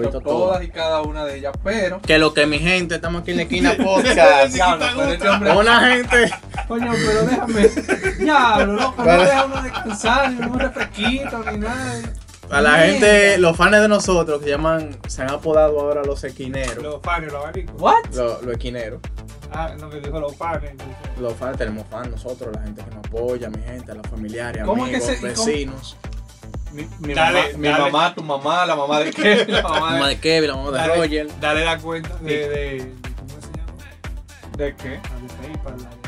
he visto todas todas. y cada una de ellas, pero. Que lo que mi gente, estamos aquí en la esquina podcast. Diablo, pero este hombre- Una gente. Coño, pero déjame. Diablo, loco, no deja uno descansar, ni un refresquito, ni nada. A la gente, los fans de nosotros que se llaman, se han apodado ahora los esquineros. Los panes, los abanicos. ¿What? Los, los esquineros. Ah, no, que dijo los panes. Los fans, tenemos fans nosotros, la gente que nos apoya, mi gente, los familiares, ¿Cómo es que amigos, se- cómo- vecinos. Mi, mi Dale, mamá, mi dale. mamá, tu mamá, la mamá de Kevin, la La mamá mamá de. de Kevin, la mamá de Dale, Roger. dale la cuenta de, de, ¿Cómo se llama? ¿De qué? La de PayPal, la de-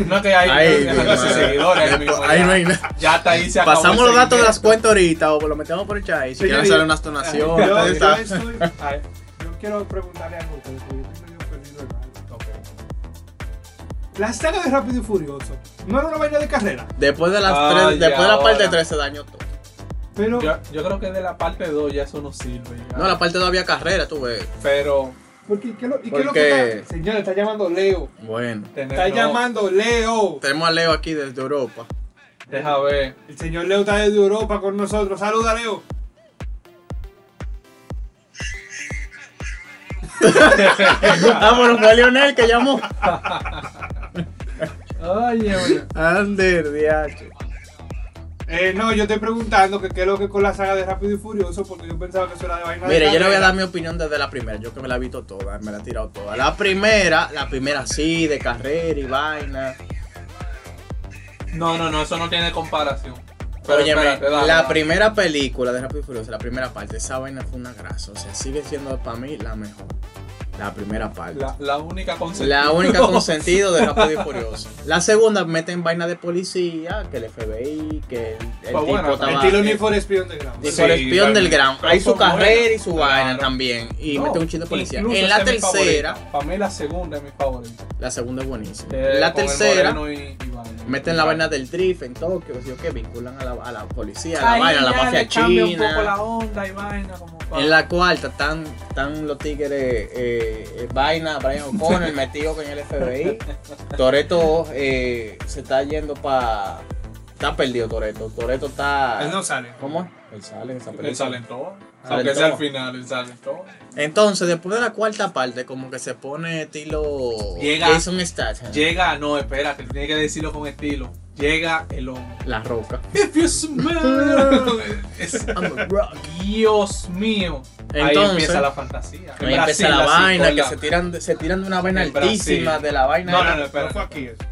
No, que ahí, Ahí, no, no, seguidores. ahí no hay nada. Ya está ahí, se Pasamos el los datos de las cuentas ahorita o lo metemos por el chat. Y si quieren hacer unas Yo, donaciones, yo saben. estoy- ay, yo quiero preguntarle algo a ustedes, porque yo estoy medio perdido en algo. Ok. La saga de Rápido y Furioso no era una vaina de carrera, Después de las Ay, tres, después de la parte ahora. 3 se dañó todo. Pero Yo, yo creo que de la parte 2 ya eso no sirve. ya. No, la parte 2 había carrera, tú ves. Pero. ¿por qué, lo, ¿y qué es lo Porque- que está? Señor, está llamando Leo. Bueno. Está no, llamando Leo. Tenemos a Leo aquí desde Europa. Deja ver. El señor Leo está desde Europa con nosotros. Saluda, Leo. Vámonos, fue Lionel que llamó. Oye, oye. Ander, diacho. Eh, no, yo estoy preguntando que qué es lo que con la saga de Rápido y Furioso, porque yo pensaba que eso era de vaina de Mire, yo le voy a dar mi opinión desde la primera. Yo que me la he visto toda, me la he tirado toda. La primera, la primera sí, de carrera y vaina. No, no, no, eso no tiene comparación. Pero Óyeme, espérate, dale, la dale. primera película de Rápido y Furioso, la primera parte, esa vaina fue una grasa. O sea, sigue siendo para mí la mejor. La primera parte. La, la única con La única con sentido de Rápido y Furioso. La segunda meten vaina de policía, que el FBI, que el, el Pues tipo bueno, estaba... Estilo Need for Speed Underground. Need Sí, for Speed Hay su carrera buena. y su Claro. vaina también. Y No, mete un chingo de policía. En la tercera. Para mí la segunda es mi favorita. la segunda es buenísima. Eh, la el tercera, y-. meten la vaina del drift en Tokio, ¿sí o qué? Vinculan a la, a la policía, a la vaina, a la mafia le cambia un poco china. la onda y vaina como pa- En la cuarta están, están los tigres eh, eh, vaina, Brian O'Connor metido con el FBI. Toreto eh, se está yendo para. Está perdido Toreto. Toreto está. Él no sale. ¿Cómo es? Él sale en esa película. Él sale en todo. Sale Aunque en sea todo. al final, él sale en todo. Entonces, después de la cuarta parte, como que se pone estilo. Llega- Jason Statham. Llega, no, espérate, tiene que decirlo con estilo. Llega el hombre. La roca. If you smell. Es- I'm a rock. Dios mío. Ahí Entonces- empieza la fantasía. Ahí empieza la vaina, que la- se tiran, de- se tiran de una vaina En altísima, Brasil. de la vaina. No, de la- no, no, No espérate. fue aquí eso.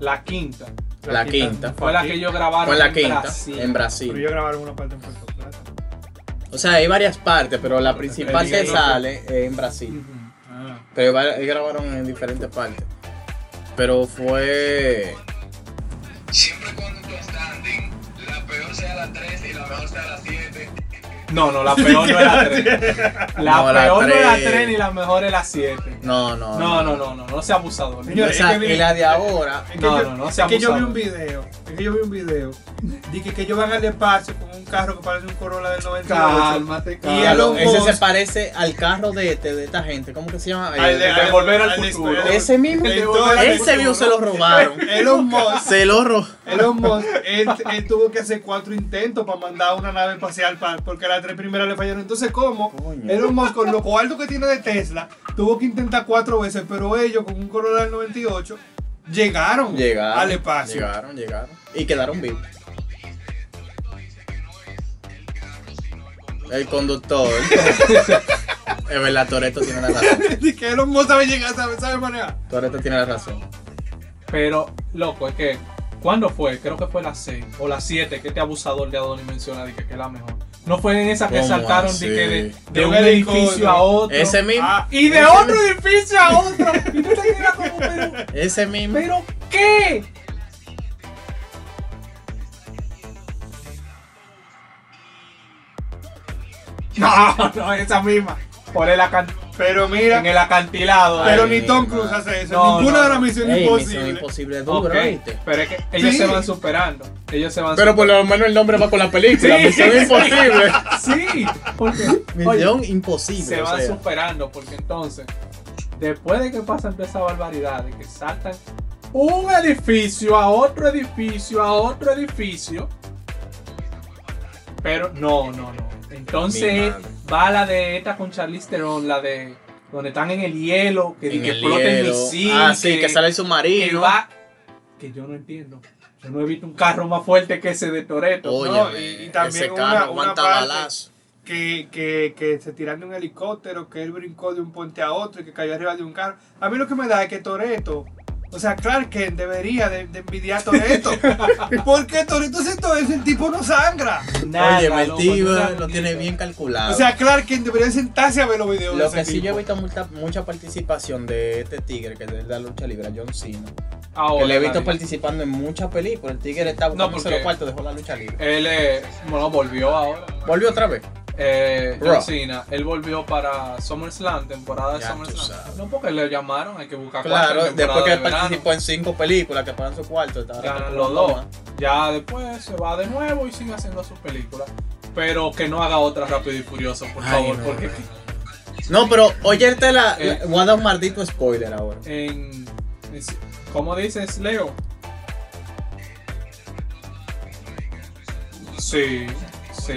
La quinta. La quinta. Fue la que ellos grabaron Fue la en quinta, Brasil. en Pero Brasil. yo grabaron una parte en Puerto Plata. O sea, hay varias partes, pero la principal que sale es en Brasil. Ujú. Ah. Pero grabaron en diferentes partes. Pero fue. Siempre cuando standing, la peor sea la 3 y la mejor sea la 7. No, no, la peor no es la 3. La No, la peor no es la tres. 3 ni la mejor es la 7. No, no. No, no, no, no, no sea abusador. Señores, Esa- es que vi- y la de ahora. Es que No, yo, no, no sea es que yo vi abusador. un video, es que yo vi un video, dije que ellos van al espacio con un carro que parece un Corolla del 98. Cálmate, Y cálmate. Elon Ese Musk- se parece al carro de, este- de esta gente. ¿Cómo que se llama? Al de- de volver al al de- futuro. ese mismo. El de Volver al Ese Futuro. view se lo robaron. Elon Musk, Se lo robaron. Elon Musk, él, él tuvo que hacer cuatro intentos para mandar una nave espacial pa- porque las tres primeras le fallaron. Entonces, ¿cómo? Coño. Elon Musk, con lo cuarto que tiene de Tesla, tuvo que intentar cuatro veces, pero ellos con un Corolla del 98 llegaron, Llegaron. al espacio. Llegaron, llegaron. Y quedaron vivos. El conductor. es verdad, Toreto tiene la razón. Dice que Elon Musk sabe llegar, sabe, sabe manejar. Toreto tiene la razón. Pero, loco, es que. ¿Cuándo fue? Creo que fue la 6 o la 7 que este abusador de Adonis menciona de que, que es la mejor. No fue en esa que ¿Cómo saltaron así? de, que de, De de un un edificio a otro. Ese mismo. Ah, y de ese otro mismo. edificio a otro. Y tú te quedas como, pero, Ese mismo. ¿pero qué? No, no, esa misma. Por el acan- Pero mira, en el acantilado. pero ni Tom. Cruise hace eso. No, Ninguna no, de las misiones Ey, imposibles. Misión imposible es duro, ¿viste? Pero es que ellos Sí. se van superando. Ellos se van Pero por lo menos el nombre va con la película. Sí. Misión imposible. Sí, porque oye, Misión imposible. se o van sea. superando porque entonces, después de que pasan toda esa barbaridad, de que saltan un edificio a otro edificio a otro edificio, pero no, no, no. Mi Entonces madre. Va la de esta con Charlize Theron, la de donde están en el hielo, que, En que el explota el hielo. misil, Ah, sí, que sale el que submarino. va, que yo no entiendo. Yo no he visto un carro más fuerte que ese de Toreto. Oye, No, y- y también ese una- carro una aguanta parte- que, que, que se tiran de un helicóptero, que él brincó de un puente a otro y que cayó arriba de un carro. A mí lo que me da es que Toreto, o sea, Clark Kent debería de, de envidiar a Toreto. porque Toreto hace todo eso, el tipo no sangra. Nada, Oye, no lo tiene bien calculado. O sea, Clark Kent debería sentarse a ver los videos de Lo ese que sí tipo. yo he visto mucha, mucha participación de este tigre que es de la lucha libre, John Cena. Ahora, que le he visto participando en muchas películas. El tigre está No, buscando porque- los cuartos, dejó la lucha libre. Él, eh, bueno, volvió ahora. Volvió otra vez. Eh, Bro. John Cena, él volvió para SummerSlam, temporada de Ya SummerSlam. No porque le llamaron, hay que buscar Claro, cuatro después que de participó en cinco películas que pagan su cuarto, Ganan los dos. Ya después se va de nuevo y sigue haciendo sus películas. Pero que no haga otra rápido y furioso, por Ay, favor, no. porque No, pero oye, la, la- Eh. voy a dar un maldito spoiler ahora. en. ¿Cómo dices, Leo? Sí, sí.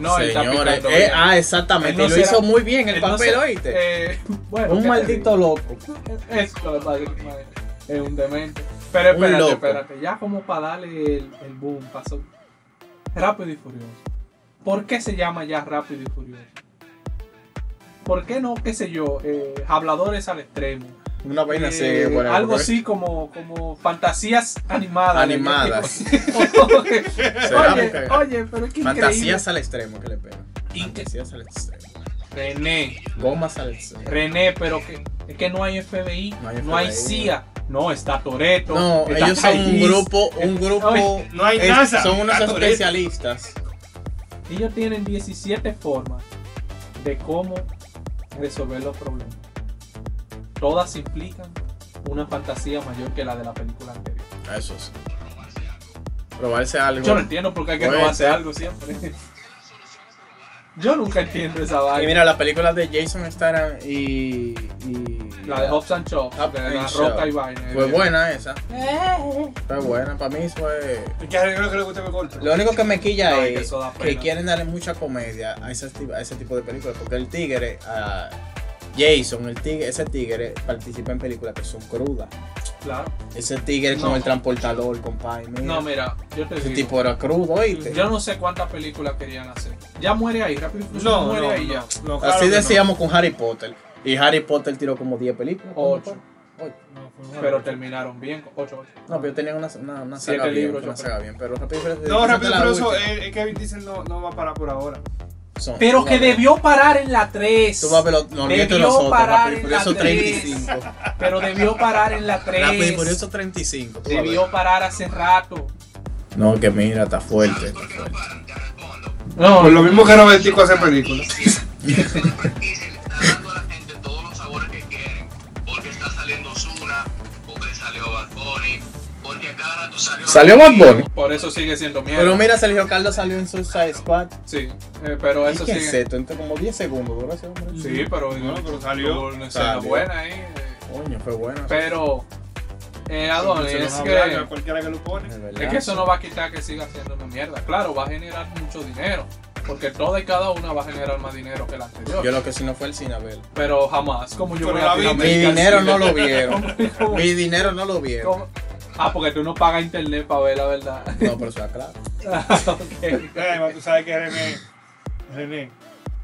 No, Señores, picando eh, ah, exactamente, Él no y lo será- hizo muy bien el no papel, se- oíste. eh, bueno, un ¿qué te maldito loco. Es es un demente. Pero Un espérate, loco. espérate, ya como para darle el, el boom, pasó. Rápido y Furioso. ¿Por qué se llama ya Rápido y Furioso? ¿Por qué no, qué sé yo, eh, habladores al extremo? Una vaina así, Eh, algo así como, como fantasías animadas. Animadas. oye, oye, pero es que increíble. Fantasías al extremo que le pegan. Inque- Fantasías al extremo. René, Gomas al extremo. René, pero que, es que no hay FBI, No hay no hay, FBI. CIA, no, está Toreto. No, ellos son un grupo, un grupo. Oye, no hay es- NASA, Son unos especialistas. Ellos tienen 17 formas de cómo resolver los problemas. Todas implican una fantasía mayor que la de la película anterior. Eso sí. Probarse algo. Yo no entiendo por qué hay que ser. algo siempre. Yo nunca entiendo esa Y vaina. mira, la película de Jason Statham y. y La de Hobbs and Chops, Hobbs de and la Shaw. roca y vaina. Fue buena esa. Fue buena. Para mí fue. Es que lo que único que me quilla No, es que quieren darle mucha comedia a ese, tipo, a ese tipo de películas. Porque el tigre, a Jason, el tigre, ese tigre participa en películas que son crudas. Claro. Ese tigre con No. el transportador, compadre. mira. No, mira, yo te ese digo. tipo era crudo, oíste. Yo no sé cuántas películas querían hacer. Ya muere ahí, rápido No, muere no, ahí no, ya. no, claro Así decíamos con Harry Potter. Y Harry Potter tiró como 10 películas. ¿cuánto Ocho. fue? Ocho. No, fue bueno. Pero terminaron bien, 8 8. No, pero yo tenía una, una, una Siete saga bien, libros, una yo saga bien, pero Rápido No, rápido, pero eso, eh, es que Vin Diesel no, no va a parar por ahora. Son- Pero que debió parar en la 3. Tú vas a ver los, no, olvídate de Debió nosotros, parar Rápido y en la Furioso 3. 35. Pero debió parar en la 3. Rápido y Furioso 35. tú vas a Debió parar hace rato. No, que mira, está fuerte. ¿Sabes Está por no fuerte. Por lo mismo que no Tico hace películas. cada rato salió. ¿Salió Bad Bunny? por eso sigue siendo mierda. Pero mira, Sergio Carlos salió en Suicide Squad. Sí, eh, pero ¿Y eso qué es sigue. esto? Entre como 10 segundos hombre. Sí, pero, Bueno, pero salió. una escena Salió. buena ahí. eh. Coño, fue bueno. Pero, eh, Adonis, es que, a cualquiera que lo pone. Es verdad. es que eso no va a quitar que siga haciendo una mierda. Claro, va a generar mucho dinero. Porque toda y cada una va a generar más dinero que la anterior. Yo lo que sí no fue el ver. Pero jamás, como yo Pero voy a la vi. Latinoamérica Mi dinero no lo vieron. ¿Cómo- Mi dinero no lo vieron. Ah, porque tú no pagas internet para ver la verdad. No, pero eso es claro. Ok. Eh, tú sabes que René, René,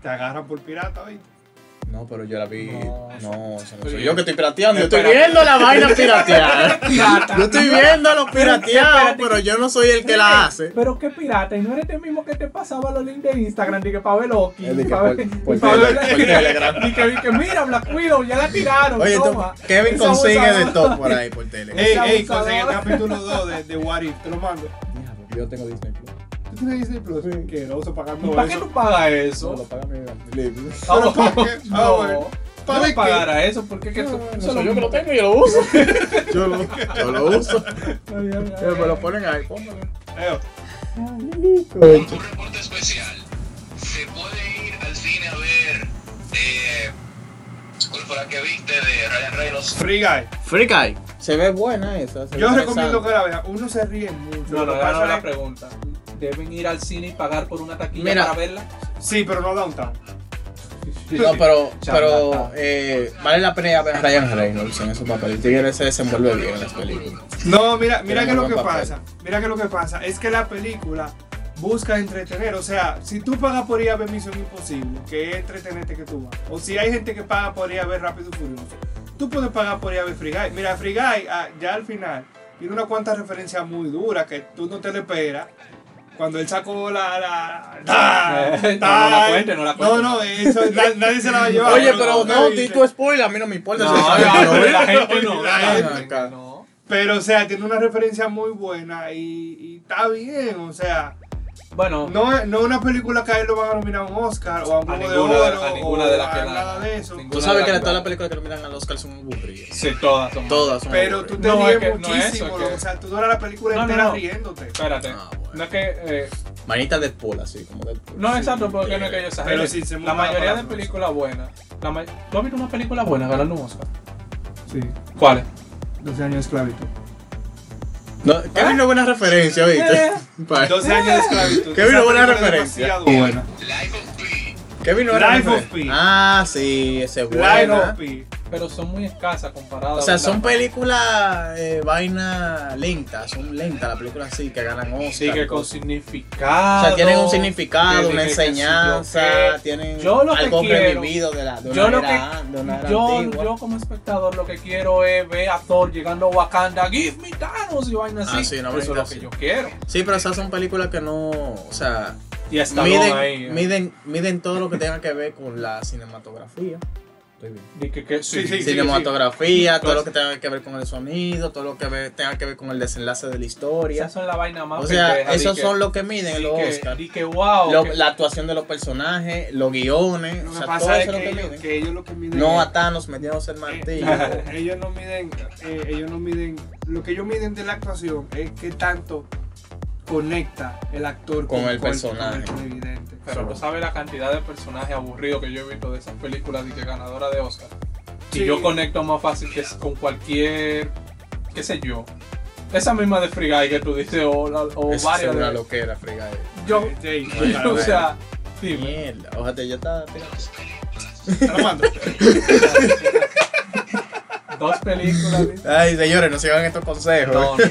te agarran por pirata, ¿viste? No, pero yo la vi. No, No, soy yo- que estoy pirateando. Yo estoy viendo la vaina pirateada. Yo estoy viendo los pirateados, pero yo no soy el que la hace. Pero qué pirata, y no eres el mismo que te pasaba los links de Instagram, y que para ver Loki, de que pa' por- ver- Telegram. y que, mira, Black Widow, ya la tiraron, Oye, tú, toma. Kevin Esa consigue de todo por ahí por tele. Ey, ey, conseguí el capítulo 2 de, de What If, te lo mando. Yo tengo Disney Plus. ¿Tú tienes Disney Plus? Sí. Que lo uso ¿Y pagando ¿Para qué eso. pagas No, eso? lo paga mi Disney Pero ¿para qué? Ah, No, bueno. ¿Para no qué? pagar eso, porque que No, no eso soy lo yo que lo tengo y yo lo uso. yo, lo, yo lo uso. Ay, ay, ay, Pero me lo ponen ahí, pónmelo. Eh, Un reporte especial. Se puede ir al cine a ver. Eh, ¿Cuál fue la que viste de Ryan Reynolds? Free Guy. Free Guy. Se ve buena esa. se Yo recomiendo que la vean. Uno se ríe mucho. No, Lo no, no, pasa la pregunta. ¿Deben ir al cine y pagar por una taquilla Mira. para verla? Sí, pero no Downtown. No, pero, pero eh, vale la pena ir a ver a Ryan Reynolds en esos papeles. El tigre se desenvuelve bien en las películas. No, mira, mira que lo que papel. pasa. Mira que lo que pasa es que la película busca entretener. O sea, si tú pagas por ir a ver Misión Imposible, que es entretenerte que tú vas. O si hay gente que paga por ir a ver Rápido y Furioso, tú puedes pagar por ir a ver Free Guy. Mira, Free Guy, ah, ya al final, tiene una cuantas referencias muy duras que tú no te le esperas. Cuando él sacó la. la, la- no, no la cuente, no la cuente. No, no, eso, na- nadie se la va a llevar. Oye, pero no, di tu spoiler, a mí no me importa. No, la gente no, no. Pero, o sea, tiene una referencia muy buena y, está bien, o sea. Bueno, No es no es una película que a él lo van a nominar a un Oscar o a un Globo de ninguna de- Oro a ninguna de las que nada de eso. ninguna Tú sabes que todas las películas que nominan al Oscar son aburridas. sí, todas son Todas son Pero tú te No, ríes es que- no es muchísimo, eso, es loco, que- o sea, tú duras la película entera no. riéndote. Espérate. Bueno. No es que. eh, Manita de Paul, así como Deadpool. no, exacto, porque no es que yo exagere. Pero sí, se La mayoría la de películas buenas. Ma- ¿Tú has visto una película buena ganando un Oscar? Sí, ¿Cuáles? 12 años de esclavitud. No, Kevin no es buena referencia, Eh. ¿viste? Pa- 12 años de esclavitud. Qué Esa buena referencia. buena. Life of Pi. Kevin no era Life of. Pi. Ah, sí, ese es Life buena. of Pi. Pero son muy escasas comparadas. O sea, son películas, eh, vaina lentas, son lentas las películas así que ganan Oscar. Sí, que con significado. O sea, tienen un significado, que- una que- que enseñanza, tienen Yo lo que algo quiero- revivido de la de Yo lo era, de que. Yo, como espectador lo que quiero es ver a Thor llegando a Wakanda. Give me Thanos y vaina así. Ah, sí, una Eso es lo que yo quiero. Sí, pero esas son películas que no, o sea, Y miden, ahí. ¿eh? miden, miden todo lo que tenga que ver con la cinematografía. Estoy bien. Y que, que- sí, Sí, sí, sí. cinematografía, todo Pues- lo que tenga que ver con el sonido, todo lo que ve- tenga que ver con el desenlace de la historia. Esas son la vaina más O sea, esos que- son los que miden los que- Oscars. di que wow. Lo- que- la actuación de los personajes, los guiones, Lo o que sea, todo pasa es eso es lo que que ellos, miden. que ellos lo que miden No a Thanos metiéndose el martillo. Eh, ellos no miden, eh, ellos no miden, lo que ellos miden de la actuación es qué tanto conecta el actor Con el personaje. con el televidente. Pero tú sabes la cantidad de personajes aburridos que yo he visto de esas películas y que ganadora de Oscar. Y yo conecto más fácil que con cualquier, qué sé yo. Esa misma de Free Guy que tú dices o, la- o es varias una de... loquera, fregada. Yo, Sí, o sea. Mierda, ojalá ya está. te lo mando. Dos películas. Ay, señores, no sigan estos consejos. No, no,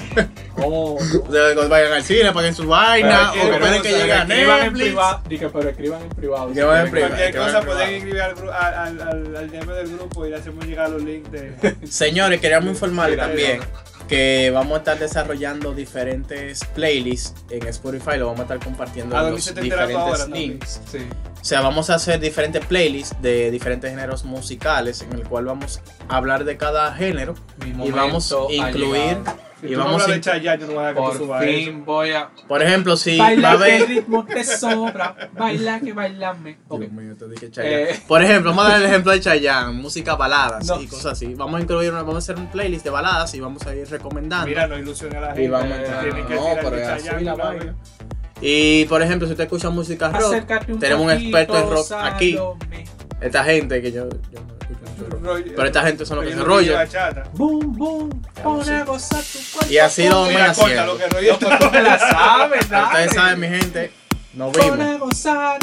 no. O sea, cuando vayan al cine, paguen su vaina, Pero o que- esperen que llegue a escriban en Netflix. privado. Dije, pero escriban en privado. Vayan en privado. Cualquier cosa en pueden escribir al, al, al, al, al DM del grupo y le hacemos llegar los links de... Señores, queríamos informarles también que vamos a estar desarrollando diferentes playlists en Spotify, lo vamos a estar compartiendo ¿A en los diferentes ahora links. Sí. O sea, vamos a hacer diferentes playlists de diferentes géneros musicales en el cual vamos a hablar de cada género y vamos a incluir y tú no vamos hablas a de Chayanne, yo no voy a dejar que tú fin voy a por ejemplo, si va a bailar que el haber ritmo te sobra. Baila que bailame. Ok. Dios mío, te dije Chayanne. Eh. Por ejemplo, vamos a dar el ejemplo de Chayanne, música baladas No. y cosas así. Vamos a incluir, una- vamos a hacer un playlist de baladas y vamos a ir recomendando. Mira, no ilusione a la gente. y vamos a entrar. tienen que No, pero así la vaina. Y por ejemplo, si usted escucha música rock, un tenemos un experto en rock aquí. Esta gente que yo, yo no escucho mucho rock. Roger- Pero esta gente son los que se rollan. bachata. Boom, boom. Pon a gozar tu cuerpo. Y así lo vamos haciendo. Ustedes saben, mi gente, nos vimos. a gozar